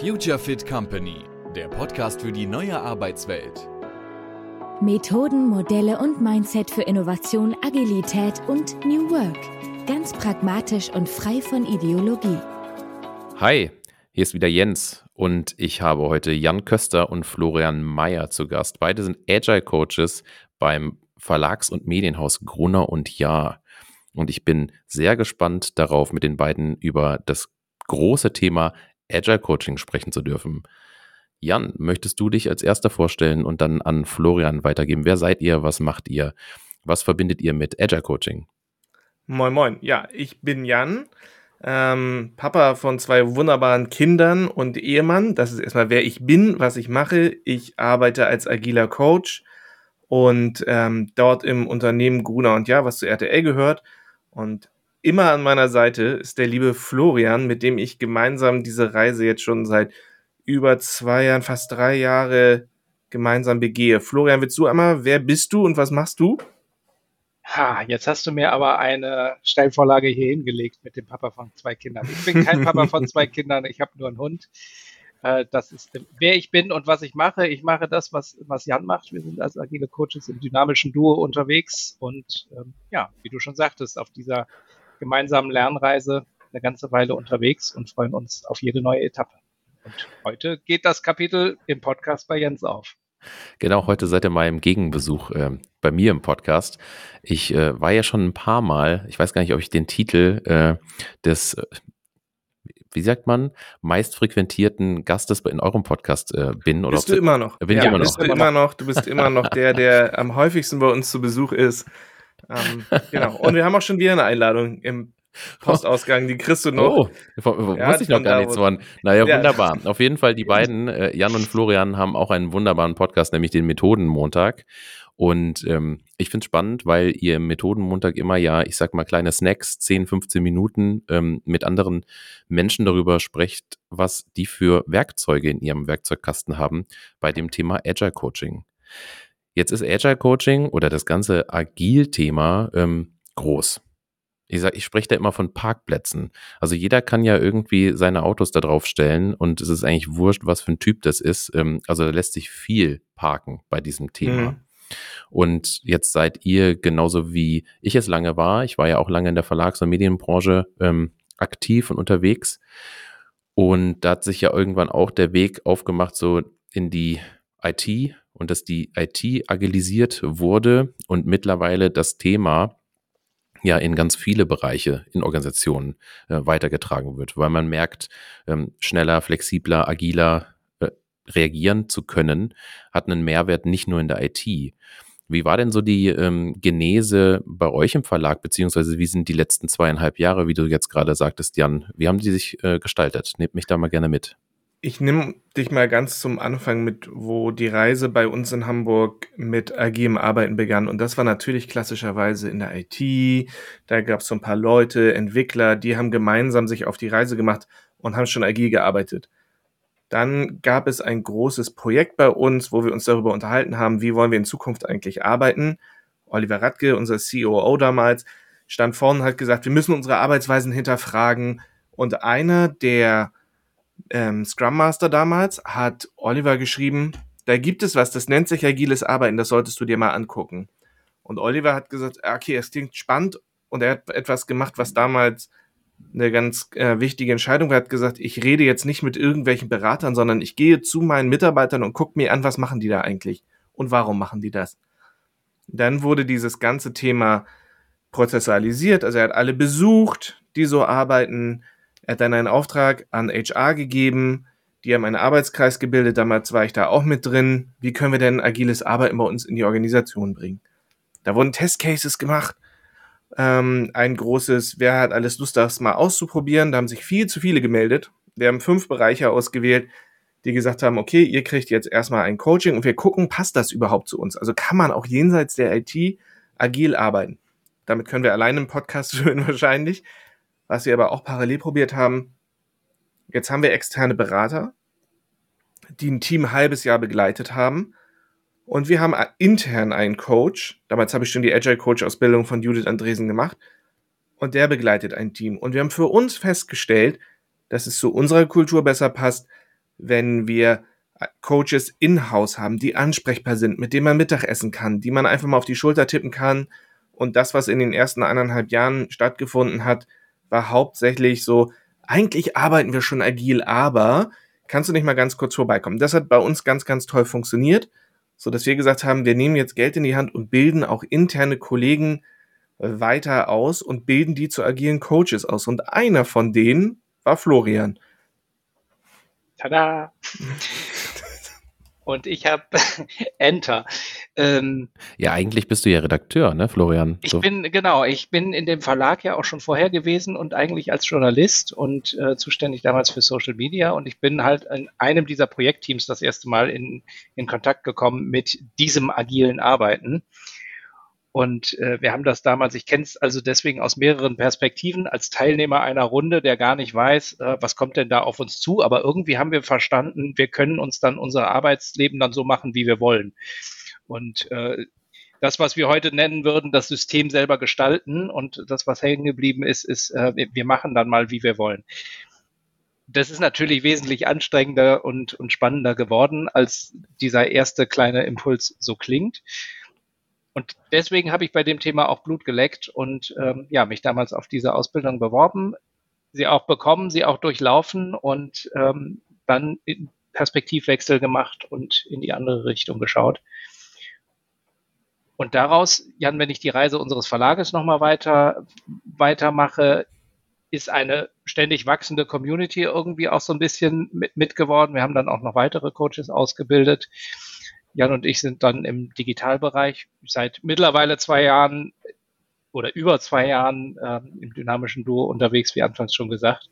Future Fit Company, der Podcast für die neue Arbeitswelt. Methoden, Modelle und Mindset für Innovation, Agilität und New Work. Ganz pragmatisch und frei von Ideologie. Hi, hier ist wieder Jens und ich habe heute Jan Köster und Florian Mayer zu Gast. Beide sind Agile Coaches beim Verlags- und Medienhaus Gruner und Jahr. Und ich bin sehr gespannt darauf, mit den beiden über das große Thema Agile Coaching sprechen zu dürfen. Jan, möchtest du dich als erster vorstellen und dann an Florian weitergeben? Wer seid ihr? Was macht ihr? Was verbindet ihr mit Agile Coaching? Moin, moin. Ja, ich bin Jan, ähm, Papa von zwei wunderbaren Kindern und Ehemann. Das ist erstmal, wer ich bin, was ich mache. Ich arbeite als agiler Coach und ähm, dort im Unternehmen Gruner und Ja, was zu RTL gehört. Und immer an meiner Seite ist der liebe Florian, mit dem ich gemeinsam diese Reise jetzt schon seit über zwei Jahren, fast drei Jahre gemeinsam begehe. Florian, willst du einmal, wer bist du und was machst du? Ha, jetzt hast du mir aber eine Steilvorlage hier hingelegt mit dem Papa von zwei Kindern. Ich bin kein Papa von zwei Kindern, ich habe nur einen Hund. Äh, das ist, wer ich bin und was ich mache. Ich mache das, was, was Jan macht. Wir sind als agile Coaches im dynamischen Duo unterwegs und ähm, ja, wie du schon sagtest, auf dieser gemeinsamen Lernreise eine ganze Weile unterwegs und freuen uns auf jede neue Etappe. Und heute geht das Kapitel im Podcast bei Jens auf. Genau, heute seid ihr mal im Gegenbesuch äh, bei mir im Podcast. Ich äh, war ja schon ein paar Mal, ich weiß gar nicht, ob ich den Titel äh, des, äh, wie sagt man, meist frequentierten Gastes in eurem Podcast äh, bin. Oder bist du immer noch. Bin ja, ich immer bist noch. Du immer noch. Du bist immer noch der, der am häufigsten bei uns zu Besuch ist. Ähm, genau. Und wir haben auch schon wieder eine Einladung im Postausgang, die kriegst du noch. Oh, ja, wusste ich noch gar nichts von. Naja, ja. wunderbar. Auf jeden Fall, die beiden, äh, Jan und Florian, haben auch einen wunderbaren Podcast, nämlich den Methodenmontag. Und ähm, ich finde es spannend, weil ihr im Methodenmontag immer ja, ich sag mal, kleine Snacks, 10, 15 Minuten ähm, mit anderen Menschen darüber sprecht, was die für Werkzeuge in ihrem Werkzeugkasten haben bei dem Thema Agile Coaching. Jetzt ist Agile Coaching oder das ganze Agil-Thema ähm, groß. Ich sag, ich spreche da immer von Parkplätzen. Also jeder kann ja irgendwie seine Autos da drauf stellen und es ist eigentlich wurscht, was für ein Typ das ist. Ähm, also da lässt sich viel parken bei diesem Thema. Mhm. Und jetzt seid ihr genauso wie ich es lange war. Ich war ja auch lange in der Verlags- und Medienbranche ähm, aktiv und unterwegs. Und da hat sich ja irgendwann auch der Weg aufgemacht, so in die IT und dass die IT agilisiert wurde und mittlerweile das Thema ja in ganz viele Bereiche in Organisationen äh, weitergetragen wird, weil man merkt, ähm, schneller, flexibler, agiler äh, reagieren zu können, hat einen Mehrwert nicht nur in der IT. Wie war denn so die ähm, Genese bei euch im Verlag, beziehungsweise wie sind die letzten zweieinhalb Jahre, wie du jetzt gerade sagtest, Jan, wie haben die sich äh, gestaltet? Nehmt mich da mal gerne mit ich nehme dich mal ganz zum Anfang mit, wo die Reise bei uns in Hamburg mit agilem Arbeiten begann. Und das war natürlich klassischerweise in der IT. Da gab es so ein paar Leute, Entwickler, die haben gemeinsam sich auf die Reise gemacht und haben schon agil gearbeitet. Dann gab es ein großes Projekt bei uns, wo wir uns darüber unterhalten haben, wie wollen wir in Zukunft eigentlich arbeiten. Oliver Radke, unser COO damals, stand vorne und hat gesagt, wir müssen unsere Arbeitsweisen hinterfragen. Und einer der ähm, Scrum Master damals hat Oliver geschrieben, da gibt es was, das nennt sich agiles Arbeiten, das solltest du dir mal angucken. Und Oliver hat gesagt, ah, okay, es klingt spannend und er hat etwas gemacht, was damals eine ganz äh, wichtige Entscheidung war. Er hat gesagt, ich rede jetzt nicht mit irgendwelchen Beratern, sondern ich gehe zu meinen Mitarbeitern und gucke mir an, was machen die da eigentlich und warum machen die das. Dann wurde dieses ganze Thema prozessualisiert, also er hat alle besucht, die so arbeiten, er hat dann einen Auftrag an HR gegeben. Die haben einen Arbeitskreis gebildet. Damals war ich da auch mit drin. Wie können wir denn agiles Arbeiten bei uns in die Organisation bringen? Da wurden Testcases gemacht. Ähm, ein großes, wer hat alles Lust, das mal auszuprobieren? Da haben sich viel zu viele gemeldet. Wir haben fünf Bereiche ausgewählt, die gesagt haben, okay, ihr kriegt jetzt erstmal ein Coaching und wir gucken, passt das überhaupt zu uns? Also kann man auch jenseits der IT agil arbeiten? Damit können wir alleine einen Podcast führen wahrscheinlich was wir aber auch parallel probiert haben, jetzt haben wir externe Berater, die ein Team ein halbes Jahr begleitet haben. Und wir haben intern einen Coach. Damals habe ich schon die Agile Coach Ausbildung von Judith Andresen gemacht. Und der begleitet ein Team. Und wir haben für uns festgestellt, dass es zu unserer Kultur besser passt, wenn wir Coaches in-house haben, die ansprechbar sind, mit denen man Mittagessen kann, die man einfach mal auf die Schulter tippen kann. Und das, was in den ersten eineinhalb Jahren stattgefunden hat, war hauptsächlich so, eigentlich arbeiten wir schon agil, aber kannst du nicht mal ganz kurz vorbeikommen? Das hat bei uns ganz, ganz toll funktioniert, so dass wir gesagt haben, wir nehmen jetzt Geld in die Hand und bilden auch interne Kollegen weiter aus und bilden die zu agilen Coaches aus. Und einer von denen war Florian. Tada! und ich habe Enter. Ähm, ja, eigentlich bist du ja Redakteur, ne, Florian? Ich bin, genau, ich bin in dem Verlag ja auch schon vorher gewesen und eigentlich als Journalist und äh, zuständig damals für Social Media und ich bin halt in einem dieser Projektteams das erste Mal in, in Kontakt gekommen mit diesem agilen Arbeiten. Und äh, wir haben das damals, ich kenne es also deswegen aus mehreren Perspektiven, als Teilnehmer einer Runde, der gar nicht weiß, äh, was kommt denn da auf uns zu. Aber irgendwie haben wir verstanden, wir können uns dann unser Arbeitsleben dann so machen, wie wir wollen. Und äh, das, was wir heute nennen würden, das System selber gestalten und das, was hängen geblieben ist, ist, äh, wir machen dann mal, wie wir wollen. Das ist natürlich wesentlich anstrengender und, und spannender geworden, als dieser erste kleine Impuls so klingt. Und deswegen habe ich bei dem Thema auch Blut geleckt und ähm, ja, mich damals auf diese Ausbildung beworben, sie auch bekommen, sie auch durchlaufen und ähm, dann Perspektivwechsel gemacht und in die andere Richtung geschaut. Und daraus, Jan, wenn ich die Reise unseres Verlages nochmal weiter, weitermache, ist eine ständig wachsende Community irgendwie auch so ein bisschen mit, mit geworden. Wir haben dann auch noch weitere Coaches ausgebildet. Jan und ich sind dann im Digitalbereich seit mittlerweile zwei Jahren oder über zwei Jahren äh, im dynamischen Duo unterwegs, wie anfangs schon gesagt.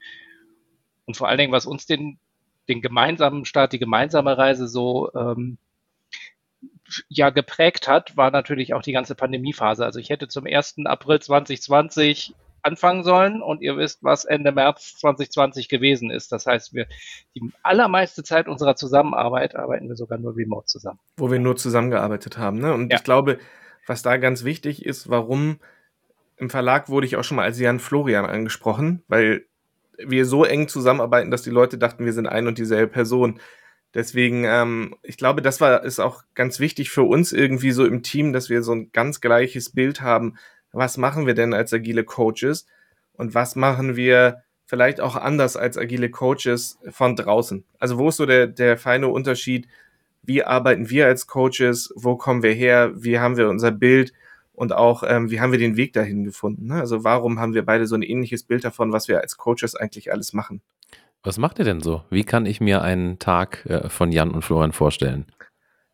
Und vor allen Dingen, was uns den, den gemeinsamen Start, die gemeinsame Reise so ähm, ja geprägt hat, war natürlich auch die ganze Pandemiephase. Also ich hätte zum 1. April 2020 anfangen sollen und ihr wisst, was Ende März 2020 gewesen ist. Das heißt, wir die allermeiste Zeit unserer Zusammenarbeit arbeiten wir sogar nur remote zusammen. Wo wir nur zusammengearbeitet haben. Ne? Und ja. ich glaube, was da ganz wichtig ist, warum im Verlag wurde ich auch schon mal als Jan Florian angesprochen, weil wir so eng zusammenarbeiten, dass die Leute dachten, wir sind ein und dieselbe Person. Deswegen, ähm, ich glaube, das war ist auch ganz wichtig für uns irgendwie so im Team, dass wir so ein ganz gleiches Bild haben, was machen wir denn als agile Coaches und was machen wir vielleicht auch anders als agile Coaches von draußen. Also wo ist so der, der feine Unterschied? Wie arbeiten wir als Coaches? Wo kommen wir her? Wie haben wir unser Bild? Und auch, ähm, wie haben wir den Weg dahin gefunden? Ne? Also warum haben wir beide so ein ähnliches Bild davon, was wir als Coaches eigentlich alles machen? Was macht ihr denn so? Wie kann ich mir einen Tag äh, von Jan und Florian vorstellen?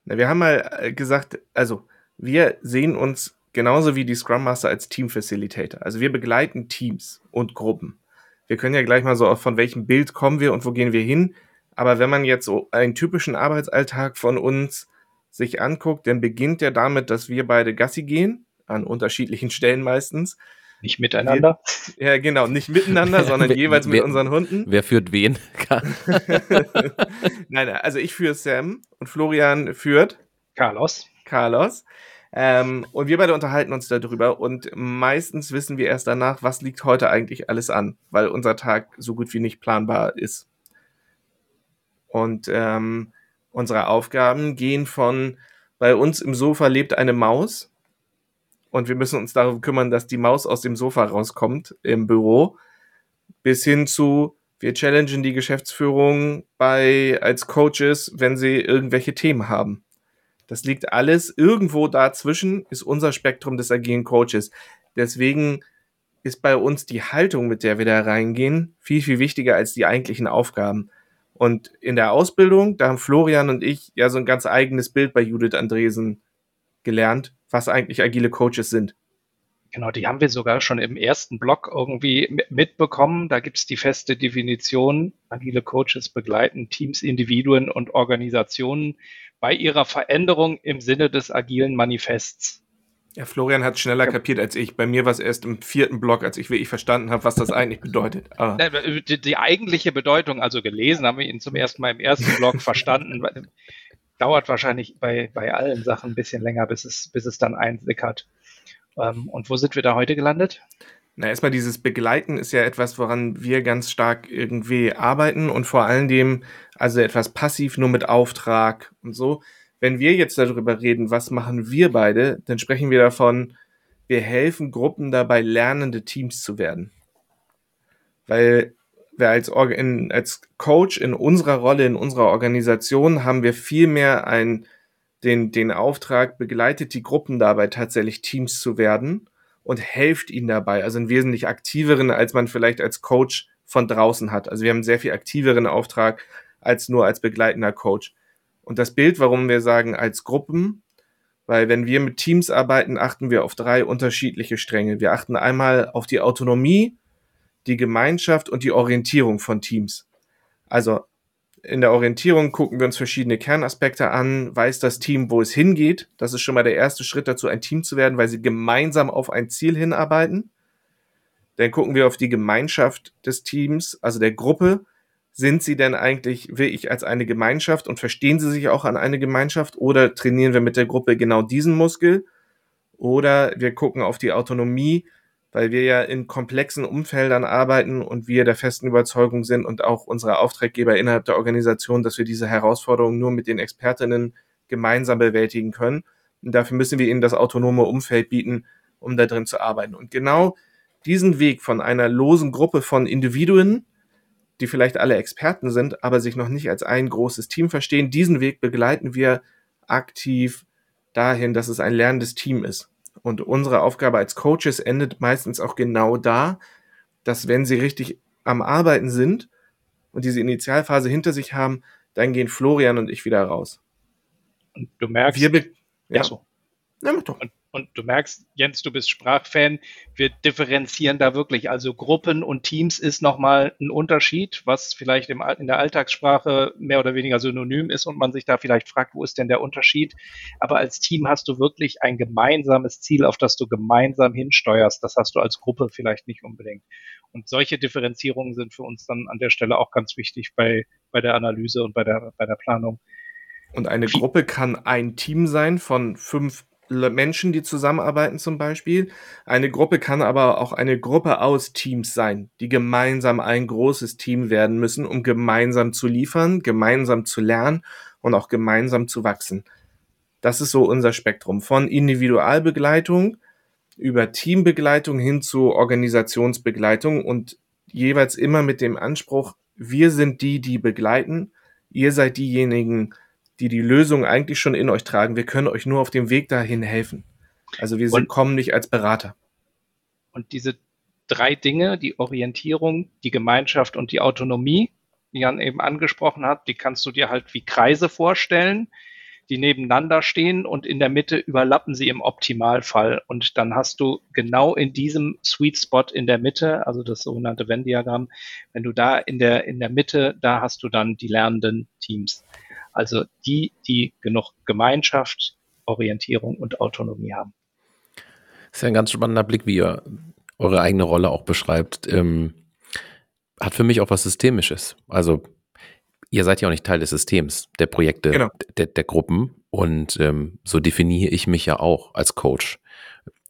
Na, wir haben mal äh, gesagt, also wir sehen uns genauso wie die Scrum Master als Team Facilitator. Also wir begleiten Teams und Gruppen. Wir können ja gleich mal so von welchem Bild kommen wir und wo gehen wir hin. Aber wenn man jetzt so einen typischen Arbeitsalltag von uns sich anguckt, dann beginnt der damit, dass wir beide Gassi gehen, an unterschiedlichen Stellen meistens. Nicht miteinander? Wir, ja, genau, nicht miteinander, sondern jeweils mit unseren Hunden. Wer führt wen? nein, also ich führe Sam und Florian führt Carlos. Carlos. Ähm, und wir beide unterhalten uns darüber und meistens wissen wir erst danach, was liegt heute eigentlich alles an, weil unser Tag so gut wie nicht planbar ist. Und ähm, unsere Aufgaben gehen von bei uns im Sofa lebt eine Maus und wir müssen uns darum kümmern, dass die Maus aus dem Sofa rauskommt im Büro, bis hin zu wir challengen die Geschäftsführung bei als Coaches, wenn sie irgendwelche Themen haben. Das liegt alles irgendwo dazwischen, ist unser Spektrum des agilen Coaches. Deswegen ist bei uns die Haltung, mit der wir da reingehen, viel, viel wichtiger als die eigentlichen Aufgaben. Und in der Ausbildung, da haben Florian und ich ja so ein ganz eigenes Bild bei Judith Andresen gelernt, was eigentlich agile Coaches sind. Genau, die haben wir sogar schon im ersten Blog irgendwie mitbekommen. Da gibt es die feste Definition. Agile Coaches begleiten Teams, Individuen und Organisationen bei ihrer Veränderung im Sinne des agilen Manifests. Ja, Florian hat schneller kapiert als ich. Bei mir war es erst im vierten Block, als ich wirklich verstanden habe, was das eigentlich bedeutet. Ah. Die, die, eigentliche Bedeutung, also gelesen, haben wir ihn zum ersten Mal im ersten Block verstanden. Dauert wahrscheinlich bei, bei allen Sachen ein bisschen länger, bis es, bis es dann einsickert. Ähm, und wo sind wir da heute gelandet? Na, erstmal dieses Begleiten ist ja etwas, woran wir ganz stark irgendwie arbeiten und vor allen Dingen, also etwas passiv nur mit Auftrag und so. Wenn wir jetzt darüber reden, was machen wir beide, dann sprechen wir davon, wir helfen Gruppen dabei, lernende Teams zu werden. Weil wir als, in, als Coach in unserer Rolle, in unserer Organisation haben wir viel mehr ein, den, den Auftrag, begleitet die Gruppen dabei, tatsächlich Teams zu werden und helft ihnen dabei. Also einen wesentlich aktiveren, als man vielleicht als Coach von draußen hat. Also wir haben einen sehr viel aktiveren Auftrag als nur als begleitender Coach. Und das Bild, warum wir sagen als Gruppen, weil wenn wir mit Teams arbeiten, achten wir auf drei unterschiedliche Stränge. Wir achten einmal auf die Autonomie, die Gemeinschaft und die Orientierung von Teams. Also in der Orientierung gucken wir uns verschiedene Kernaspekte an, weiß das Team, wo es hingeht. Das ist schon mal der erste Schritt dazu, ein Team zu werden, weil sie gemeinsam auf ein Ziel hinarbeiten. Dann gucken wir auf die Gemeinschaft des Teams, also der Gruppe. Sind sie denn eigentlich wirklich als eine Gemeinschaft und verstehen sie sich auch an eine Gemeinschaft oder trainieren wir mit der Gruppe genau diesen Muskel? Oder wir gucken auf die Autonomie, weil wir ja in komplexen Umfeldern arbeiten und wir der festen Überzeugung sind und auch unsere Auftraggeber innerhalb der Organisation, dass wir diese Herausforderungen nur mit den Expertinnen gemeinsam bewältigen können. Und dafür müssen wir ihnen das autonome Umfeld bieten, um da drin zu arbeiten. Und genau diesen Weg von einer losen Gruppe von Individuen, die vielleicht alle Experten sind, aber sich noch nicht als ein großes Team verstehen, diesen Weg begleiten wir aktiv dahin, dass es ein lernendes Team ist. Und unsere Aufgabe als Coaches endet meistens auch genau da, dass wenn sie richtig am Arbeiten sind und diese Initialphase hinter sich haben, dann gehen Florian und ich wieder raus. Und du merkst, wir ja. So. Ja, mach doch. Und und du merkst, Jens, du bist Sprachfan, wir differenzieren da wirklich. Also Gruppen und Teams ist nochmal ein Unterschied, was vielleicht im, in der Alltagssprache mehr oder weniger synonym ist und man sich da vielleicht fragt, wo ist denn der Unterschied? Aber als Team hast du wirklich ein gemeinsames Ziel, auf das du gemeinsam hinsteuerst. Das hast du als Gruppe vielleicht nicht unbedingt. Und solche Differenzierungen sind für uns dann an der Stelle auch ganz wichtig bei, bei der Analyse und bei der, bei der Planung. Und eine Gruppe kann ein Team sein von fünf Menschen, die zusammenarbeiten zum Beispiel. Eine Gruppe kann aber auch eine Gruppe aus Teams sein, die gemeinsam ein großes Team werden müssen, um gemeinsam zu liefern, gemeinsam zu lernen und auch gemeinsam zu wachsen. Das ist so unser Spektrum von Individualbegleitung über Teambegleitung hin zu Organisationsbegleitung und jeweils immer mit dem Anspruch, wir sind die, die begleiten, ihr seid diejenigen, die die Lösung eigentlich schon in euch tragen. Wir können euch nur auf dem Weg dahin helfen. Also wir sind, kommen nicht als Berater. Und diese drei Dinge, die Orientierung, die Gemeinschaft und die Autonomie, die Jan eben angesprochen hat, die kannst du dir halt wie Kreise vorstellen, die nebeneinander stehen und in der Mitte überlappen sie im Optimalfall. Und dann hast du genau in diesem Sweet Spot in der Mitte, also das sogenannte Venn-Diagramm, wenn du da in der, in der Mitte, da hast du dann die lernenden Teams. Also die, die genug Gemeinschaft, Orientierung und Autonomie haben. Das ist ja ein ganz spannender Blick, wie ihr eure eigene Rolle auch beschreibt. Ähm, hat für mich auch was Systemisches. Also ihr seid ja auch nicht Teil des Systems, der Projekte, genau. der, der, Gruppen. Und ähm, so definiere ich mich ja auch als Coach,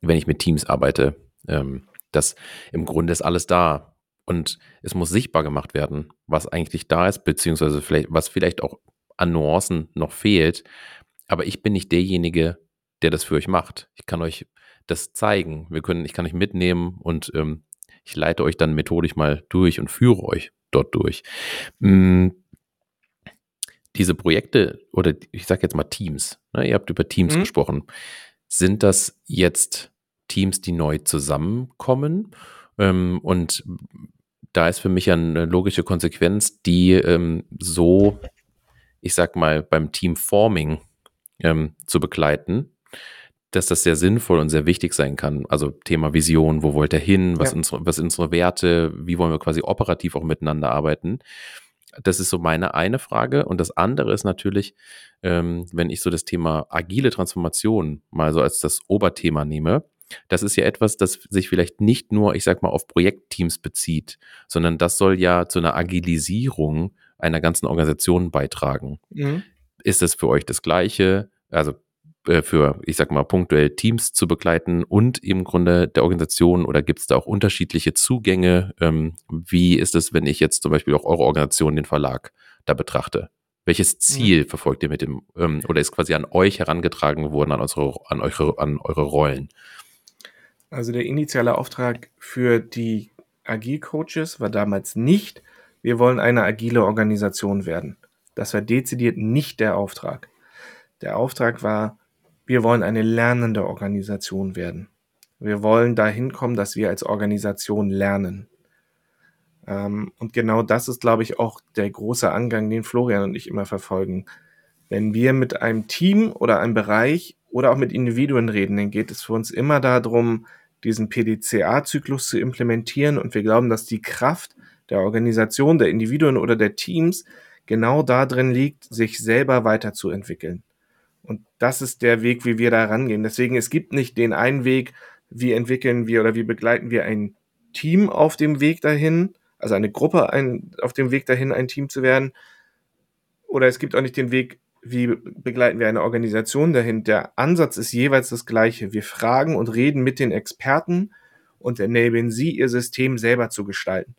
wenn ich mit Teams arbeite. Ähm, dass im Grunde ist alles da. Und es muss sichtbar gemacht werden, was eigentlich da ist, beziehungsweise vielleicht, was vielleicht auch an Nuancen noch fehlt. Aber ich bin nicht derjenige, der das für euch macht. Ich kann euch das zeigen. Wir können, ich kann euch mitnehmen und ähm, ich leite euch dann methodisch mal durch und führe euch dort durch. Hm, diese Projekte oder ich sage jetzt mal Teams, ne, ihr habt über Teams mhm. gesprochen. Sind das jetzt Teams, die neu zusammenkommen? Ähm, und da ist für mich eine logische Konsequenz, die ähm, so ich sag mal, beim Team Forming ähm, zu begleiten, dass das sehr sinnvoll und sehr wichtig sein kann. Also Thema Vision, wo wollt ihr hin, was, ja. unsere, was unsere Werte, wie wollen wir quasi operativ auch miteinander arbeiten. Das ist so meine eine Frage. Und das andere ist natürlich, ähm, wenn ich so das Thema agile Transformation mal so als das Oberthema nehme, das ist ja etwas, das sich vielleicht nicht nur, ich sag mal, auf Projektteams bezieht, sondern das soll ja zu einer Agilisierung einer ganzen Organisation beitragen. Mhm. Ist das für euch das Gleiche? Also äh, für, ich sag mal, punktuell Teams zu begleiten und im Grunde der Organisation oder gibt es da auch unterschiedliche Zugänge? Ähm, wie ist es, wenn ich jetzt zum Beispiel auch eure Organisation, den Verlag, da betrachte? Welches Ziel mhm. verfolgt ihr mit dem, ähm, oder ist quasi an euch herangetragen worden, an, unsere, an, eure, an eure Rollen? Also der initiale Auftrag für die Agile-Coaches war damals nicht, wir wollen eine agile Organisation werden. Das war dezidiert nicht der Auftrag. Der Auftrag war, wir wollen eine lernende Organisation werden. Wir wollen dahin kommen, dass wir als Organisation lernen. Ähm, und genau das ist, glaube ich, auch der große Angang, den Florian und ich immer verfolgen. Wenn wir mit einem Team oder einem Bereich oder auch mit Individuen reden, dann geht es für uns immer darum, diesen PDCA-Zyklus zu implementieren. Und wir glauben, dass die Kraft der Organisation, der Individuen oder der Teams genau da drin liegt, sich selber weiterzuentwickeln. Und das ist der Weg, wie wir da rangehen. Deswegen, es gibt nicht den einen Weg, wie entwickeln wir oder wie begleiten wir ein Team auf dem Weg dahin, also eine Gruppe ein, auf dem Weg dahin, ein Team zu werden. Oder es gibt auch nicht den Weg, wie begleiten wir eine Organisation dahin. Der Ansatz ist jeweils das gleiche. Wir fragen und reden mit den Experten und enablen sie, ihr System selber zu gestalten.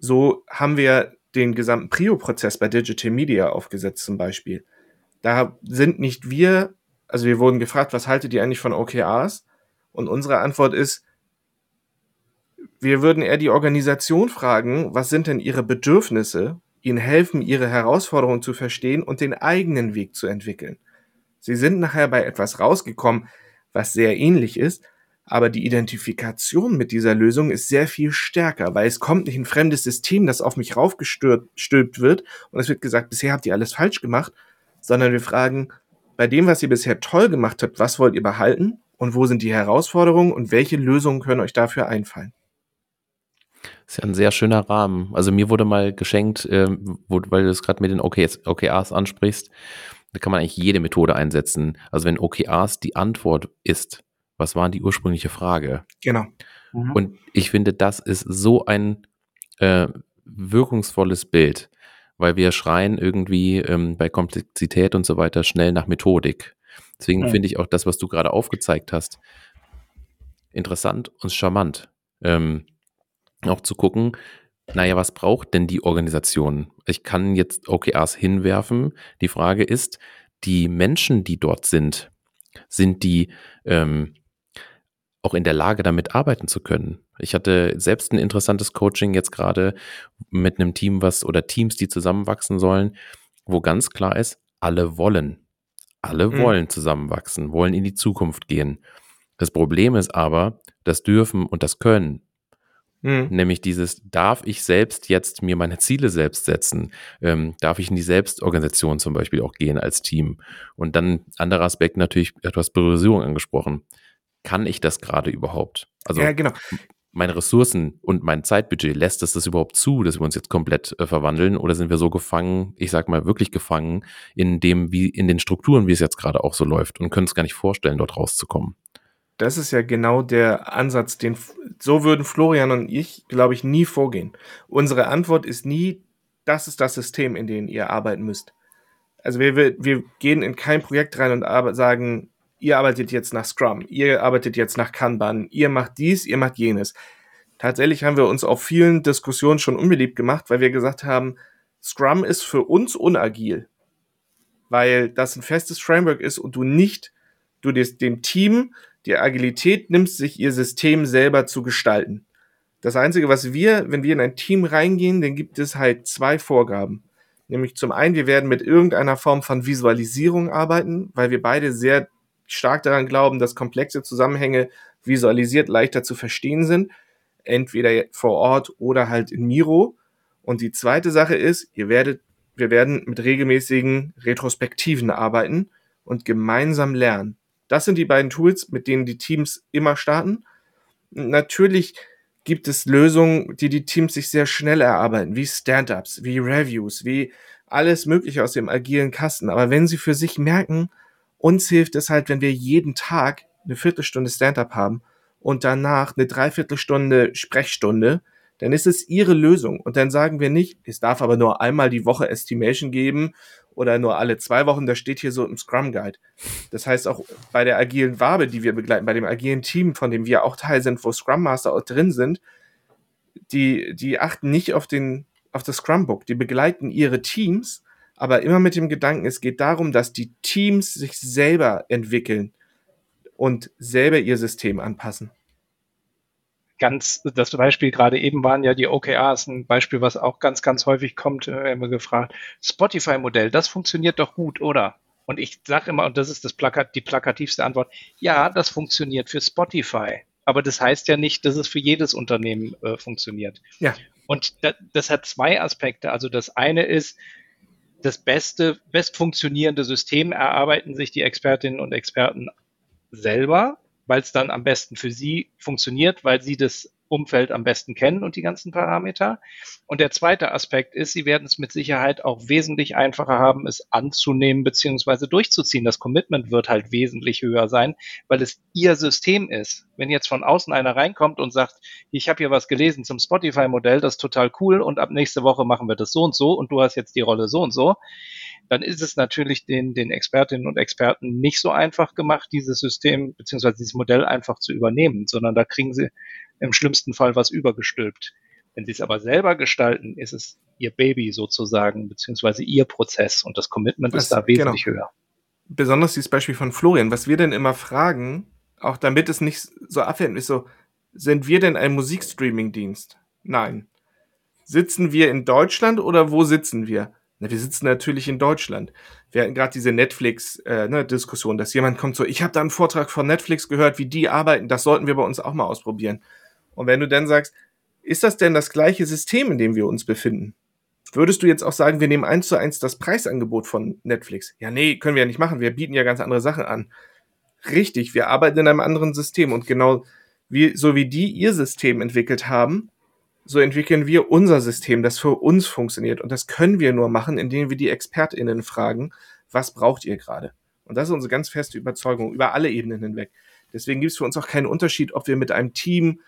So haben wir den gesamten Prio-Prozess bei Digital Media aufgesetzt zum Beispiel. Da sind nicht wir, also wir wurden gefragt, was haltet ihr eigentlich von OKRs? Und unsere Antwort ist, wir würden eher die Organisation fragen, was sind denn ihre Bedürfnisse, ihnen helfen, ihre Herausforderungen zu verstehen und den eigenen Weg zu entwickeln. Sie sind nachher bei etwas rausgekommen, was sehr ähnlich ist, aber die Identifikation mit dieser Lösung ist sehr viel stärker, weil es kommt nicht ein fremdes System, das auf mich raufgestülpt wird und es wird gesagt, bisher habt ihr alles falsch gemacht, sondern wir fragen, bei dem, was ihr bisher toll gemacht habt, was wollt ihr behalten und wo sind die Herausforderungen und welche Lösungen können euch dafür einfallen? Das ist ja ein sehr schöner Rahmen. Also mir wurde mal geschenkt, äh, wo, weil du es gerade mit den OKs, OKRs ansprichst, da kann man eigentlich jede Methode einsetzen. Also wenn OKRs die Antwort ist, was war die ursprüngliche Frage? Genau. Mhm. Und ich finde, das ist so ein äh, wirkungsvolles Bild, weil wir schreien irgendwie ähm, bei Komplexität und so weiter schnell nach Methodik. Deswegen mhm. finde ich auch das, was du gerade aufgezeigt hast, interessant und charmant. Ähm, auch zu gucken, naja, was braucht denn die Organisation? Ich kann jetzt OKRs hinwerfen. Die Frage ist, die Menschen, die dort sind, sind die ähm, auch in der Lage, damit arbeiten zu können? Ich hatte selbst ein interessantes Coaching jetzt gerade mit einem Team, was oder Teams, die zusammenwachsen sollen, wo ganz klar ist, alle wollen. Alle mhm. wollen zusammenwachsen, wollen in die Zukunft gehen. Das Problem ist aber, das dürfen und das können Mhm. Nämlich dieses, darf ich selbst jetzt mir meine Ziele selbst setzen? Ähm, darf ich in die Selbstorganisation zum Beispiel auch gehen als Team? Und dann anderer Aspekt natürlich, etwas Berührung angesprochen. Kann ich das gerade überhaupt? Also ja, genau. meine Ressourcen und mein Zeitbudget, lässt es das überhaupt zu, dass wir uns jetzt komplett äh, verwandeln? Oder sind wir so gefangen, ich sag mal wirklich gefangen, in dem, wie, in den Strukturen, wie es jetzt gerade auch so läuft und können es gar nicht vorstellen, dort rauszukommen? Das ist ja genau der Ansatz, den so würden Florian und ich, glaube ich, nie vorgehen. Unsere Antwort ist nie, das ist das System, in dem ihr arbeiten müsst. Also wir, wir gehen in kein Projekt rein und sagen, ihr arbeitet jetzt nach Scrum, ihr arbeitet jetzt nach Kanban, ihr macht dies, ihr macht jenes. Tatsächlich haben wir uns auf vielen Diskussionen schon unbeliebt gemacht, weil wir gesagt haben, Scrum ist für uns unagil, weil das ein festes Framework ist und du nicht, du dem Team die Agilität nimmt sich ihr System selber zu gestalten. Das Einzige, was wir, wenn wir in ein Team reingehen, dann gibt es halt zwei Vorgaben. Nämlich zum einen, wir werden mit irgendeiner Form von Visualisierung arbeiten, weil wir beide sehr stark daran glauben, dass komplexe Zusammenhänge visualisiert leichter zu verstehen sind. Entweder vor Ort oder halt in Miro. Und die zweite Sache ist, ihr werdet, wir werden mit regelmäßigen Retrospektiven arbeiten und gemeinsam lernen. Das sind die beiden Tools, mit denen die Teams immer starten. Natürlich gibt es Lösungen, die die Teams sich sehr schnell erarbeiten, wie Stand-ups, wie Reviews, wie alles Mögliche aus dem agilen Kasten. Aber wenn sie für sich merken, uns hilft es halt, wenn wir jeden Tag eine Viertelstunde Stand-up haben und danach eine Dreiviertelstunde Sprechstunde, dann ist es ihre Lösung. Und dann sagen wir nicht, es darf aber nur einmal die Woche Estimation geben oder nur alle zwei Wochen, das steht hier so im Scrum Guide. Das heißt auch bei der agilen Wabe, die wir begleiten, bei dem agilen Team, von dem wir auch Teil sind, wo Scrum Master auch drin sind, die, die achten nicht auf den, auf das Scrum Book. Die begleiten ihre Teams, aber immer mit dem Gedanken, es geht darum, dass die Teams sich selber entwickeln und selber ihr System anpassen ganz, das Beispiel gerade eben waren ja die OKRs, ein Beispiel, was auch ganz, ganz häufig kommt, äh, immer gefragt, Spotify-Modell, das funktioniert doch gut, oder? Und ich sage immer, und das ist das Plakat, die plakativste Antwort, ja, das funktioniert für Spotify. Aber das heißt ja nicht, dass es für jedes Unternehmen äh, funktioniert. Ja. Und das, das hat zwei Aspekte. Also das eine ist, das beste, best funktionierende System erarbeiten sich die Expertinnen und Experten selber weil es dann am besten für sie funktioniert, weil sie das Umfeld am besten kennen und die ganzen Parameter. Und der zweite Aspekt ist, sie werden es mit Sicherheit auch wesentlich einfacher haben, es anzunehmen bzw. durchzuziehen. Das Commitment wird halt wesentlich höher sein, weil es ihr System ist. Wenn jetzt von außen einer reinkommt und sagt, ich habe hier was gelesen zum Spotify-Modell, das ist total cool und ab nächste Woche machen wir das so und so und du hast jetzt die Rolle so und so, dann ist es natürlich den, den Expertinnen und Experten nicht so einfach gemacht, dieses System beziehungsweise dieses Modell einfach zu übernehmen, sondern da kriegen sie im schlimmsten Fall was übergestülpt. Wenn sie es aber selber gestalten, ist es ihr Baby sozusagen, beziehungsweise ihr Prozess und das Commitment was, ist da wesentlich genau. höher. Besonders dieses Beispiel von Florian, was wir denn immer fragen, auch damit es nicht so abwertend ist, so, sind wir denn ein Musikstreaming-Dienst? Nein. Sitzen wir in Deutschland oder wo sitzen wir? Na, wir sitzen natürlich in Deutschland. Wir hatten gerade diese Netflix-Diskussion, äh, ne, dass jemand kommt so, ich habe da einen Vortrag von Netflix gehört, wie die arbeiten, das sollten wir bei uns auch mal ausprobieren. Und wenn du dann sagst, ist das denn das gleiche System, in dem wir uns befinden? Würdest du jetzt auch sagen, wir nehmen eins zu eins das Preisangebot von Netflix? Ja, nee, können wir ja nicht machen. Wir bieten ja ganz andere Sachen an. Richtig, wir arbeiten in einem anderen System und genau wie, so wie die ihr System entwickelt haben, so entwickeln wir unser System, das für uns funktioniert. Und das können wir nur machen, indem wir die ExpertInnen fragen, was braucht ihr gerade? Und das ist unsere ganz feste Überzeugung über alle Ebenen hinweg. Deswegen gibt es für uns auch keinen Unterschied, ob wir mit einem Team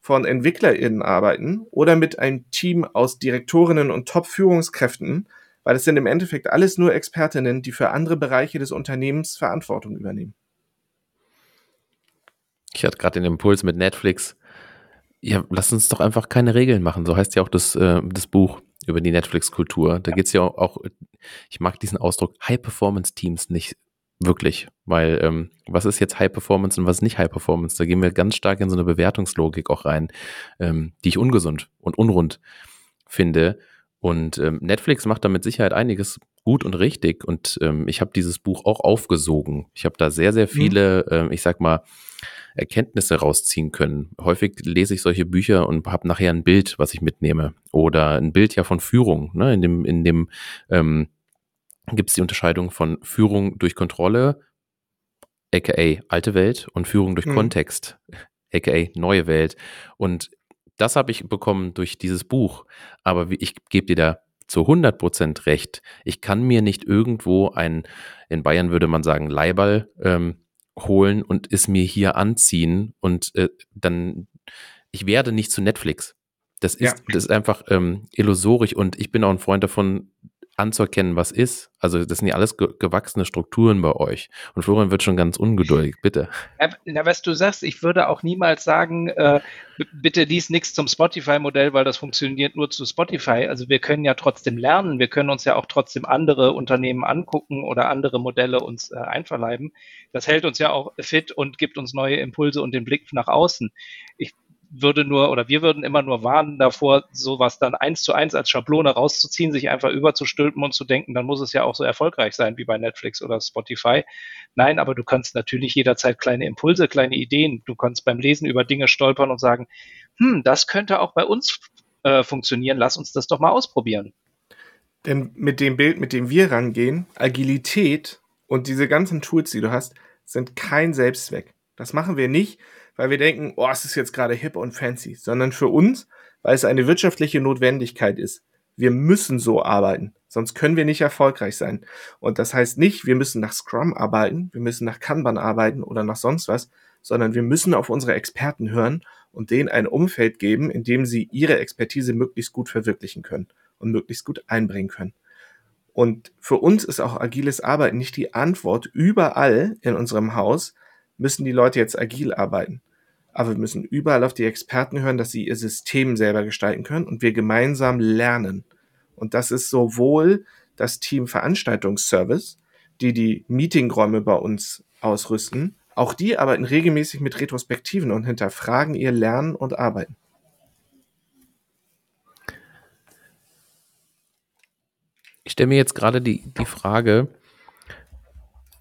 von EntwicklerInnen arbeiten oder mit einem Team aus Direktorinnen und Top-Führungskräften, weil es sind im Endeffekt alles nur Expertinnen, die für andere Bereiche des Unternehmens Verantwortung übernehmen. Ich hatte gerade den Impuls mit Netflix ja, lass uns doch einfach keine Regeln machen. So heißt ja auch das, äh, das Buch über die Netflix-Kultur. Da ja. geht es ja auch, ich mag diesen Ausdruck High-Performance-Teams nicht wirklich, weil ähm, was ist jetzt High-Performance und was ist nicht High-Performance? Da gehen wir ganz stark in so eine Bewertungslogik auch rein, ähm, die ich ungesund und unrund finde. Und ähm, Netflix macht da mit Sicherheit einiges gut und richtig. Und ähm, ich habe dieses Buch auch aufgesogen. Ich habe da sehr, sehr mhm. viele, mhm. äh, ich sag mal, Erkenntnisse rausziehen können. Häufig lese ich solche Bücher und habe nachher ein Bild, was ich mitnehme. Oder ein Bild ja von Führung. Ne? In dem, in dem ähm, gibt es die Unterscheidung von Führung durch Kontrolle, aka alte Welt, und Führung durch mhm. Kontext, aka neue Welt. Und das habe ich bekommen durch dieses Buch. Aber ich gebe dir da zu 100 Prozent recht. Ich kann mir nicht irgendwo ein, in Bayern würde man sagen, Leiball ähm, holen und es mir hier anziehen und äh, dann, ich werde nicht zu Netflix. Das ist, ja. das ist einfach ähm, illusorisch und ich bin auch ein Freund davon, anzuerkennen, was ist. Also das sind ja alles ge gewachsene Strukturen bei euch. Und Florian wird schon ganz ungeduldig, bitte. Na, was du sagst, ich würde auch niemals sagen, äh, bitte lies nichts zum Spotify-Modell, weil das funktioniert nur zu Spotify. Also wir können ja trotzdem lernen, wir können uns ja auch trotzdem andere Unternehmen angucken oder andere Modelle uns äh, einverleiben. Das hält uns ja auch fit und gibt uns neue Impulse und den Blick nach außen. Ich würde nur oder wir würden immer nur warnen davor, sowas dann eins zu eins als Schablone rauszuziehen, sich einfach überzustülpen und zu denken, dann muss es ja auch so erfolgreich sein wie bei Netflix oder Spotify. Nein, aber du kannst natürlich jederzeit kleine Impulse, kleine Ideen, du kannst beim Lesen über Dinge stolpern und sagen, hm, das könnte auch bei uns äh, funktionieren, lass uns das doch mal ausprobieren. Denn mit dem Bild, mit dem wir rangehen, Agilität und diese ganzen Tools, die du hast, sind kein Selbstzweck. Das machen wir nicht, weil wir denken, oh, es ist jetzt gerade hip und fancy, sondern für uns, weil es eine wirtschaftliche Notwendigkeit ist. Wir müssen so arbeiten, sonst können wir nicht erfolgreich sein. Und das heißt nicht, wir müssen nach Scrum arbeiten, wir müssen nach Kanban arbeiten oder nach sonst was, sondern wir müssen auf unsere Experten hören und denen ein Umfeld geben, in dem sie ihre Expertise möglichst gut verwirklichen können und möglichst gut einbringen können. Und für uns ist auch agiles Arbeiten nicht die Antwort. Überall in unserem Haus müssen die Leute jetzt agil arbeiten. Aber wir müssen überall auf die Experten hören, dass sie ihr System selber gestalten können und wir gemeinsam lernen. Und das ist sowohl das Team Veranstaltungsservice, die die Meetingräume bei uns ausrüsten. Auch die arbeiten regelmäßig mit Retrospektiven und hinterfragen ihr Lernen und Arbeiten. Ich stelle mir jetzt gerade die, die Frage,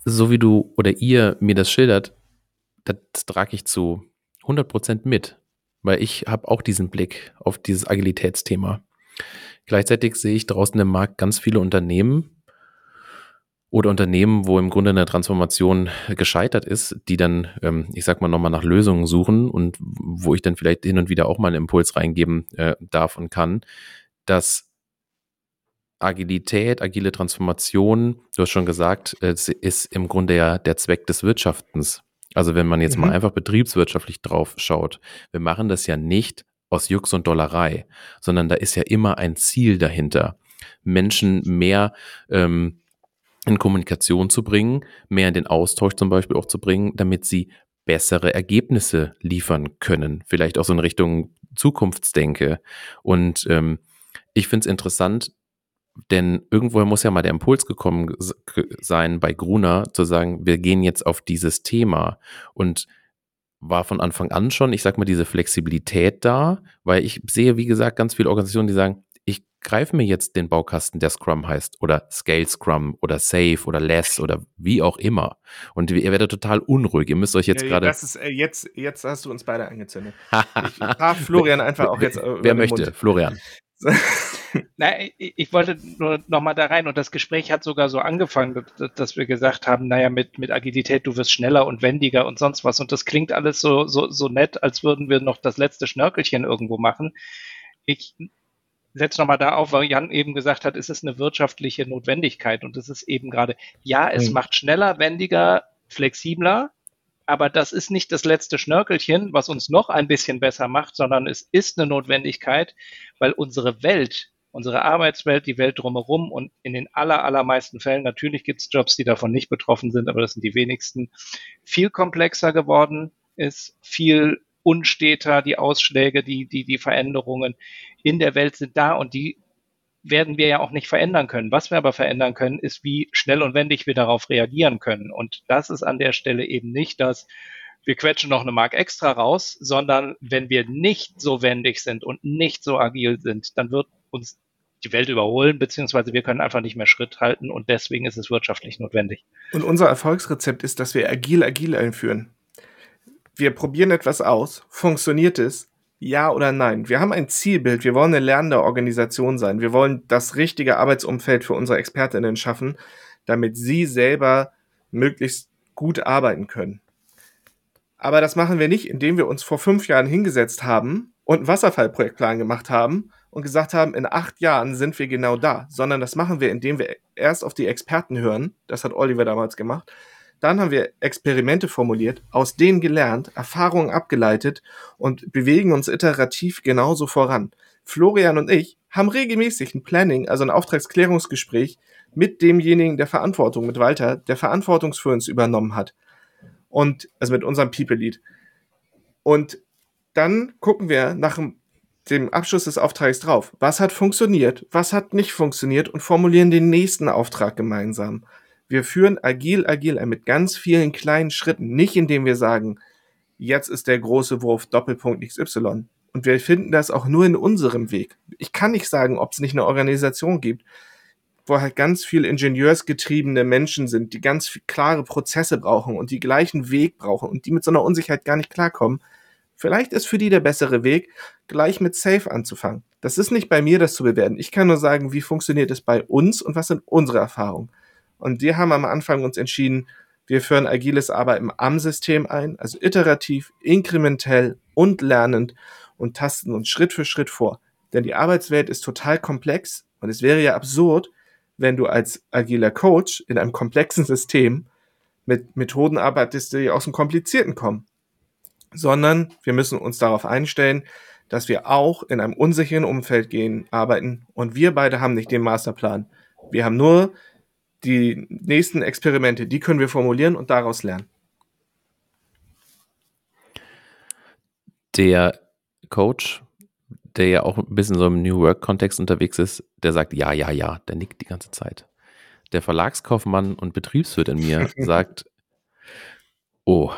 so wie du oder ihr mir das schildert, das trage ich zu 100% mit, weil ich habe auch diesen Blick auf dieses Agilitätsthema. Gleichzeitig sehe ich draußen im Markt ganz viele Unternehmen, oder Unternehmen, wo im Grunde eine Transformation gescheitert ist, die dann, ähm, ich sag mal, nochmal nach Lösungen suchen und wo ich dann vielleicht hin und wieder auch mal einen Impuls reingeben äh, darf und kann, dass Agilität, agile Transformation, du hast schon gesagt, es ist im Grunde ja der Zweck des Wirtschaftens. Also wenn man jetzt mhm. mal einfach betriebswirtschaftlich drauf schaut, wir machen das ja nicht aus Jux und Dollerei, sondern da ist ja immer ein Ziel dahinter. Menschen mehr ähm, in Kommunikation zu bringen, mehr in den Austausch zum Beispiel auch zu bringen, damit sie bessere Ergebnisse liefern können. Vielleicht auch so in Richtung Zukunftsdenke. Und ähm, ich finde es interessant, denn irgendwoher muss ja mal der Impuls gekommen sein bei Gruner zu sagen, wir gehen jetzt auf dieses Thema. Und war von Anfang an schon, ich sag mal, diese Flexibilität da, weil ich sehe, wie gesagt, ganz viele Organisationen, die sagen, greife mir jetzt den Baukasten, der Scrum heißt, oder Scale Scrum oder Safe oder Less oder wie auch immer. Und ihr werdet total unruhig. Ihr müsst euch jetzt ja, gerade. äh, jetzt, jetzt hast du uns beide angezündet. ich frage Florian einfach auch jetzt. Äh, Wer möchte? Florian. Na, ich wollte nur noch mal da rein und das Gespräch hat sogar so angefangen, dass wir gesagt haben, naja, mit, mit Agilität, du wirst schneller und wendiger und sonst was. Und das klingt alles so, so, so nett, als würden wir noch das letzte Schnörkelchen irgendwo machen. Ich setze nochmal da auf, weil Jan eben gesagt hat, es ist eine wirtschaftliche Notwendigkeit und es ist eben gerade, ja, es mhm. macht schneller, wendiger, flexibler, aber das ist nicht das letzte Schnörkelchen, was uns noch ein bisschen besser macht, sondern es ist eine Notwendigkeit, weil unsere Welt, unsere Arbeitswelt, die Welt drumherum und in den aller, allermeisten Fällen, natürlich gibt es Jobs, die davon nicht betroffen sind, aber das sind die wenigsten, viel komplexer geworden ist, viel unsteter, die Ausschläge, die, die, die Veränderungen in der Welt sind da und die werden wir ja auch nicht verändern können. Was wir aber verändern können, ist, wie schnell und wendig wir darauf reagieren können. Und das ist an der Stelle eben nicht das, wir quetschen noch eine Mark extra raus, sondern wenn wir nicht so wendig sind und nicht so agil sind, dann wird uns die Welt überholen, beziehungsweise wir können einfach nicht mehr Schritt halten und deswegen ist es wirtschaftlich notwendig. Und unser Erfolgsrezept ist, dass wir agil agil einführen wir probieren etwas aus. Funktioniert es? Ja oder nein? Wir haben ein Zielbild. Wir wollen eine lernende Organisation sein. Wir wollen das richtige Arbeitsumfeld für unsere Expertinnen schaffen, damit sie selber möglichst gut arbeiten können. Aber das machen wir nicht, indem wir uns vor fünf Jahren hingesetzt haben und einen Wasserfallprojektplan gemacht haben und gesagt haben, in acht Jahren sind wir genau da, sondern das machen wir, indem wir erst auf die Experten hören. Das hat Oliver damals gemacht dann haben wir Experimente formuliert, aus denen gelernt, Erfahrungen abgeleitet und bewegen uns iterativ genauso voran. Florian und ich haben regelmäßig ein Planning, also ein Auftragsklärungsgespräch mit demjenigen der Verantwortung, mit Walter, der Verantwortung für uns übernommen hat. Und, also mit unserem People Lead. Und dann gucken wir nach dem Abschluss des Auftrags drauf. Was hat funktioniert? Was hat nicht funktioniert? Und formulieren den nächsten Auftrag gemeinsam. Wir führen agil, agil mit ganz vielen kleinen Schritten, nicht indem wir sagen, jetzt ist der große Wurf Doppelpunkt XY. Und wir finden das auch nur in unserem Weg. Ich kann nicht sagen, ob es nicht eine Organisation gibt, wo halt ganz viel ingenieursgetriebene Menschen sind, die ganz klare Prozesse brauchen und die gleichen Weg brauchen und die mit so einer Unsicherheit gar nicht klarkommen. Vielleicht ist für die der bessere Weg, gleich mit Safe anzufangen. Das ist nicht bei mir, das zu bewerten. Ich kann nur sagen, wie funktioniert es bei uns und was sind unsere Erfahrungen. Und wir haben am Anfang uns entschieden, wir führen agiles Arbeiten am System ein, also iterativ, inkrementell und lernend und tasten uns Schritt für Schritt vor. Denn die Arbeitswelt ist total komplex und es wäre ja absurd, wenn du als agiler Coach in einem komplexen System mit Methoden arbeitest, die aus dem Komplizierten kommen. Sondern wir müssen uns darauf einstellen, dass wir auch in einem unsicheren Umfeld gehen, arbeiten und wir beide haben nicht den Masterplan. Wir haben nur die nächsten Experimente, die können wir formulieren und daraus lernen. Der Coach, der ja auch ein bisschen so im New Work-Kontext unterwegs ist, der sagt ja, ja, ja, der nickt die ganze Zeit. Der Verlagskaufmann und Betriebswirt in mir sagt, oh,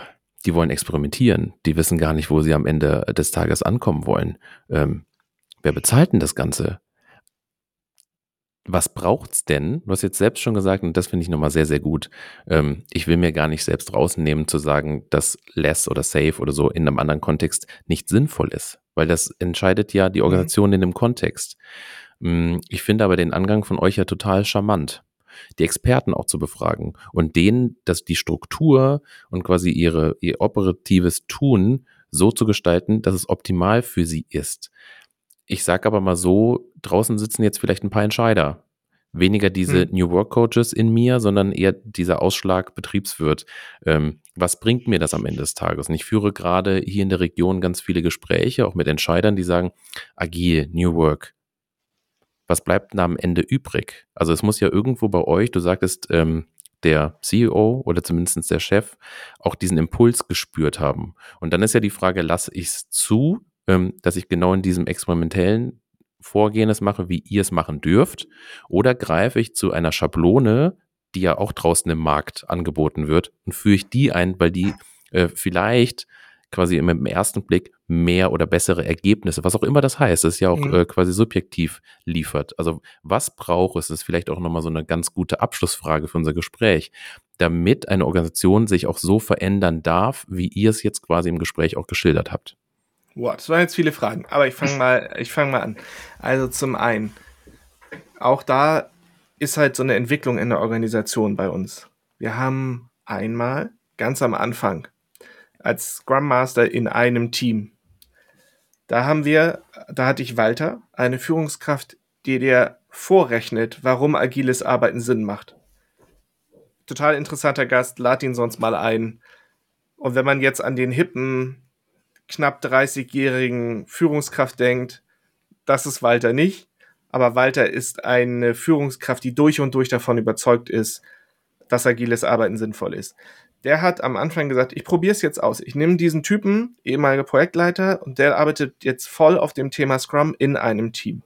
die wollen experimentieren, die wissen gar nicht, wo sie am Ende des Tages ankommen wollen. Ähm, wer bezahlt denn das Ganze? was braucht's denn? Du hast jetzt selbst schon gesagt, und das finde ich nochmal sehr, sehr gut. Ähm, ich will mir gar nicht selbst rausnehmen, zu sagen, dass less oder safe oder so in einem anderen Kontext nicht sinnvoll ist, weil das entscheidet ja die mhm. Organisation mhm. in dem Kontext. Mm, ich finde aber den Angang von euch ja total charmant, die Experten auch zu befragen und denen, dass die Struktur und quasi ihre, ihr operatives Tun so zu gestalten, dass es optimal für sie ist. Ich sage aber mal so, draußen sitzen jetzt vielleicht ein paar Entscheider. Weniger diese hm. New Work Coaches in mir, sondern eher dieser Ausschlag Betriebswirt. Ähm, was bringt mir das am Ende des Tages? Und ich führe gerade hier in der Region ganz viele Gespräche, auch mit Entscheidern, die sagen, agil, New Work. Was bleibt denn am Ende übrig? Also es muss ja irgendwo bei euch, du sagtest, ähm, der CEO oder zumindest der Chef auch diesen Impuls gespürt haben. Und dann ist ja die Frage, lasse ich es zu, ähm, dass ich genau in diesem experimentellen Vorgehen es mache, wie ihr es machen dürft, oder greife ich zu einer Schablone, die ja auch draußen im Markt angeboten wird, und führe ich die ein, weil die äh, vielleicht quasi im, ersten Blick mehr oder bessere Ergebnisse, was auch immer das heißt, das ist ja auch mhm. äh, quasi subjektiv liefert. Also was braucht es, das ist vielleicht auch nochmal so eine ganz gute Abschlussfrage für unser Gespräch, damit eine Organisation sich auch so verändern darf, wie ihr es jetzt quasi im Gespräch auch geschildert habt. Wow, das waren jetzt viele Fragen, aber ich fange mal, ich fange mal an. Also zum einen, auch da ist halt so eine Entwicklung in der Organisation bei uns. Wir haben einmal ganz am Anfang als Scrum Master in einem Team. Da haben wir, da hatte ich Walter, eine Führungskraft, die dir vorrechnet, warum agiles Arbeiten Sinn macht. Total interessanter Gast, lad ihn sonst mal ein. Und wenn man jetzt an den hippen knapp 30-jährigen Führungskraft denkt, das ist Walter nicht. Aber Walter ist eine Führungskraft, die durch und durch davon überzeugt ist, dass agiles Arbeiten sinnvoll ist. Der hat am Anfang gesagt, ich probiere es jetzt aus. Ich nehme diesen Typen, ehemaliger Projektleiter, und der arbeitet jetzt voll auf dem Thema Scrum in einem Team.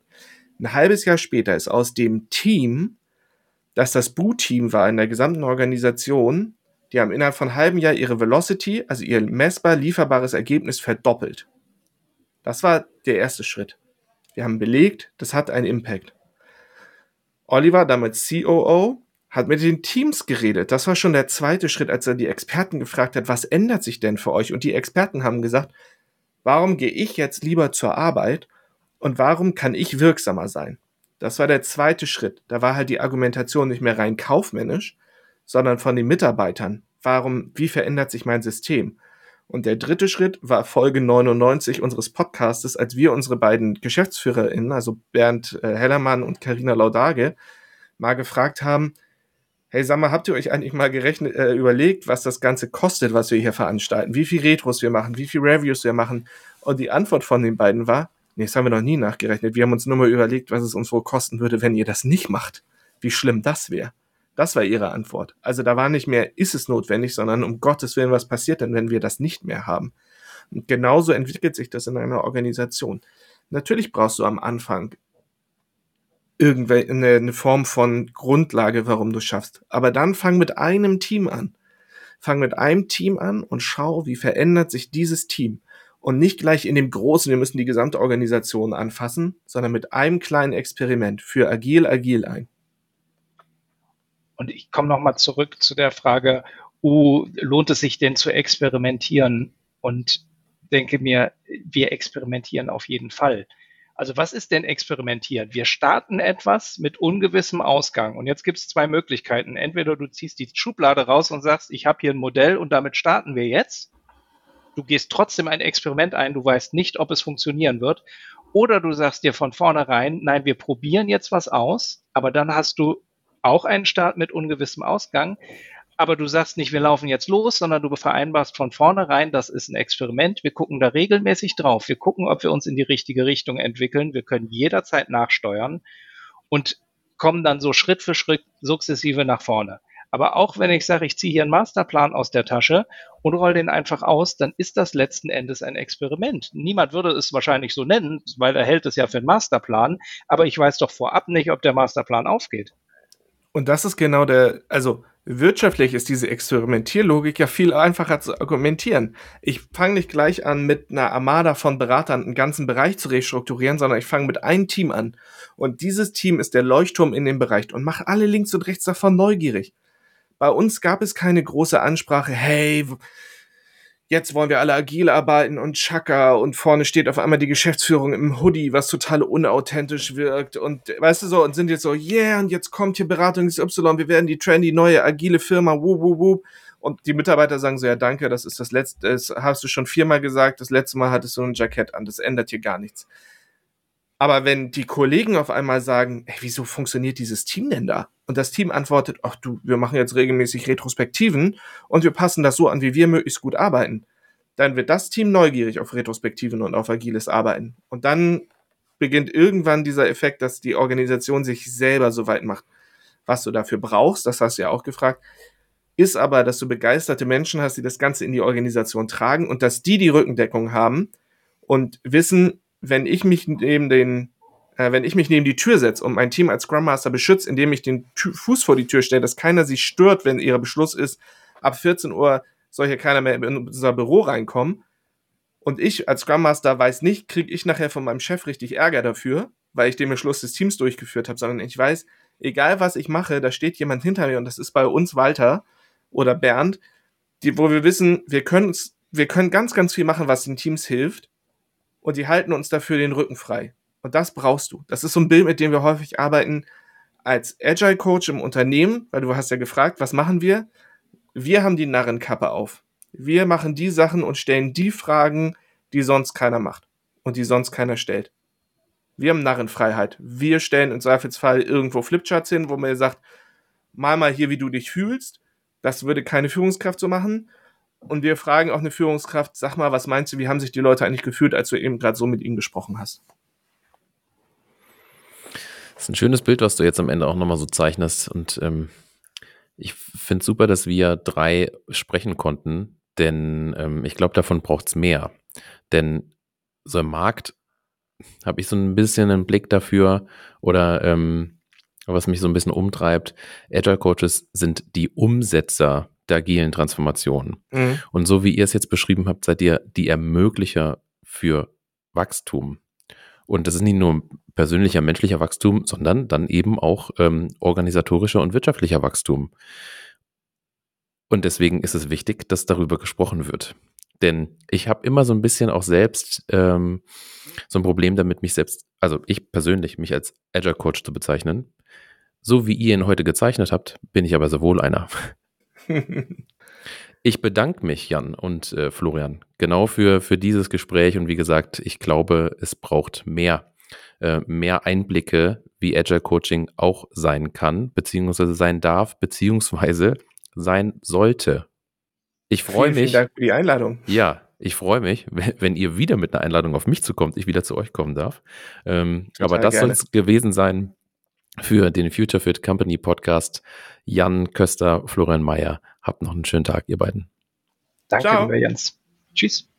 Ein halbes Jahr später ist aus dem Team, das das Boot-Team war in der gesamten Organisation, die haben innerhalb von einem halben Jahr ihre Velocity, also ihr messbar lieferbares Ergebnis, verdoppelt. Das war der erste Schritt. Wir haben belegt, das hat einen Impact. Oliver, damals COO, hat mit den Teams geredet. Das war schon der zweite Schritt, als er die Experten gefragt hat, was ändert sich denn für euch? Und die Experten haben gesagt, warum gehe ich jetzt lieber zur Arbeit und warum kann ich wirksamer sein? Das war der zweite Schritt. Da war halt die Argumentation nicht mehr rein kaufmännisch, sondern von den Mitarbeitern. Warum, wie verändert sich mein System? Und der dritte Schritt war Folge 99 unseres Podcastes, als wir unsere beiden GeschäftsführerInnen, also Bernd äh, Hellermann und Karina Laudage, mal gefragt haben, hey, sag mal, habt ihr euch eigentlich mal gerechnet, äh, überlegt, was das Ganze kostet, was wir hier veranstalten? Wie viel Retros wir machen, wie viel Reviews wir machen? Und die Antwort von den beiden war, nee, das haben wir noch nie nachgerechnet. Wir haben uns nur mal überlegt, was es uns wohl kosten würde, wenn ihr das nicht macht. Wie schlimm das wäre. Das war ihre Antwort. Also da war nicht mehr, ist es notwendig, sondern um Gottes Willen, was passiert denn, wenn wir das nicht mehr haben? Und genauso entwickelt sich das in einer Organisation. Natürlich brauchst du am Anfang irgendwelche eine, Form von Grundlage, warum du schaffst. Aber dann fang mit einem Team an. Fang mit einem Team an und schau, wie verändert sich dieses Team. Und nicht gleich in dem großen, wir müssen die gesamte Organisation anfassen, sondern mit einem kleinen Experiment für agil, agil ein. Und ich komme nochmal zurück zu der Frage, uh, lohnt es sich denn zu experimentieren? Und denke mir, wir experimentieren auf jeden Fall. Also was ist denn experimentieren? Wir starten etwas mit ungewissem Ausgang. Und jetzt gibt es zwei Möglichkeiten. Entweder du ziehst die Schublade raus und sagst, ich habe hier ein Modell und damit starten wir jetzt. Du gehst trotzdem ein Experiment ein, du weißt nicht, ob es funktionieren wird. Oder du sagst dir von vornherein, nein, wir probieren jetzt was aus, aber dann hast du auch einen Start mit ungewissem Ausgang. Aber du sagst nicht, wir laufen jetzt los, sondern du vereinbarst von vornherein, das ist ein Experiment. Wir gucken da regelmäßig drauf. Wir gucken, ob wir uns in die richtige Richtung entwickeln. Wir können jederzeit nachsteuern und kommen dann so Schritt für Schritt sukzessive nach vorne. Aber auch wenn ich sage, ich ziehe hier einen Masterplan aus der Tasche und roll den einfach aus, dann ist das letzten Endes ein Experiment. Niemand würde es wahrscheinlich so nennen, weil er hält es ja für einen Masterplan, aber ich weiß doch vorab nicht, ob der Masterplan aufgeht. Und das ist genau der, also wirtschaftlich ist diese Experimentierlogik ja viel einfacher zu argumentieren. Ich fange nicht gleich an, mit einer Armada von Beratern einen ganzen Bereich zu restrukturieren, sondern ich fange mit einem Team an. Und dieses Team ist der Leuchtturm in dem Bereich und mache alle links und rechts davon neugierig. Bei uns gab es keine große Ansprache, hey, jetzt wollen wir alle agil arbeiten und Chaka und vorne steht auf einmal die Geschäftsführung im Hoodie, was total unauthentisch wirkt und weißt du so und sind jetzt so, yeah, und jetzt kommt hier Beratung XY, wir werden die trendy neue agile Firma, wup, wup, wup. Und die Mitarbeiter sagen so, ja danke, das ist das letzte, das hast du schon viermal gesagt, das letzte Mal hattest du ein Jackett an, das ändert hier gar nichts. Aber wenn die Kollegen auf einmal sagen, ey, wieso funktioniert dieses Team denn da? Und das Team antwortet, ach du, wir machen jetzt regelmäßig Retrospektiven und wir passen das so an, wie wir möglichst gut arbeiten. Dann wird das Team neugierig auf Retrospektiven und auf agiles Arbeiten. Und dann beginnt irgendwann dieser Effekt, dass die Organisation sich selber so weit macht. Was du dafür brauchst, das hast du ja auch gefragt, ist aber, dass du begeisterte Menschen hast, die das Ganze in die Organisation tragen und dass die die Rückendeckung haben und wissen, wenn ich mich neben den, äh, wenn ich mich neben die Tür setze und mein Team als Scrum Master beschütze, indem ich den Tü Fuß vor die Tür stelle, dass keiner sich stört, wenn ihr Beschluss ist, ab 14 Uhr soll hier keiner mehr in unser Büro reinkommen. Und ich als Scrum Master weiß nicht, kriege ich nachher von meinem Chef richtig Ärger dafür, weil ich den Beschluss des Teams durchgeführt habe, sondern ich weiß, egal was ich mache, da steht jemand hinter mir und das ist bei uns Walter oder Bernd, die, wo wir wissen, wir können wir können ganz, ganz viel machen, was den Teams hilft und die halten uns dafür den Rücken frei. Und das brauchst du. Das ist so ein Bild, mit dem wir häufig arbeiten als Agile Coach im Unternehmen, weil du hast ja gefragt, was machen wir? Wir haben die Narrenkappe auf. Wir machen die Sachen und stellen die Fragen, die sonst keiner macht und die sonst keiner stellt. Wir haben Narrenfreiheit. Wir stellen im Zweifelsfall irgendwo Flipcharts hin, wo man sagt, mal mal hier, wie du dich fühlst. Das würde keine Führungskraft so machen. Und wir fragen auch eine Führungskraft, sag mal, was meinst du, wie haben sich die Leute eigentlich gefühlt, als du eben gerade so mit ihnen gesprochen hast? Das ist ein schönes Bild, was du jetzt am Ende auch nochmal so zeichnest. Und ähm, ich finde es super, dass wir drei sprechen konnten, denn ähm, ich glaube, davon braucht es mehr. Denn so im Markt habe ich so ein bisschen einen Blick dafür oder ähm, was mich so ein bisschen umtreibt. Agile Coaches sind die Umsetzer der agilen Transformation. Mhm. Und so wie ihr es jetzt beschrieben habt, seid ihr die Ermöglicher für Wachstum. Und das ist nicht nur persönlicher, menschlicher Wachstum, sondern dann eben auch ähm, organisatorischer und wirtschaftlicher Wachstum. Und deswegen ist es wichtig, dass darüber gesprochen wird. Denn ich habe immer so ein bisschen auch selbst ähm, so ein Problem damit, mich selbst, also ich persönlich, mich als Agile Coach zu bezeichnen. So wie ihr ihn heute gezeichnet habt, bin ich aber sehr wohl einer. ich bedanke mich, Jan und äh, Florian, genau für, für dieses Gespräch. Und wie gesagt, ich glaube, es braucht mehr, äh, mehr Einblicke, wie Agile Coaching auch sein kann, beziehungsweise sein darf, beziehungsweise sein sollte. Ich freue mich. Vielen Dank für die Einladung. Ja, ich freue mich, wenn, ihr wieder mit einer Einladung auf mich zukommt, ich wieder zu euch kommen darf. Ähm, aber das soll es gewesen sein für den Future Fit Company Podcast. Jan Köster, Florian Mayer. Habt noch einen schönen Tag, ihr beiden. Danke, lieber Jens. Tschüss.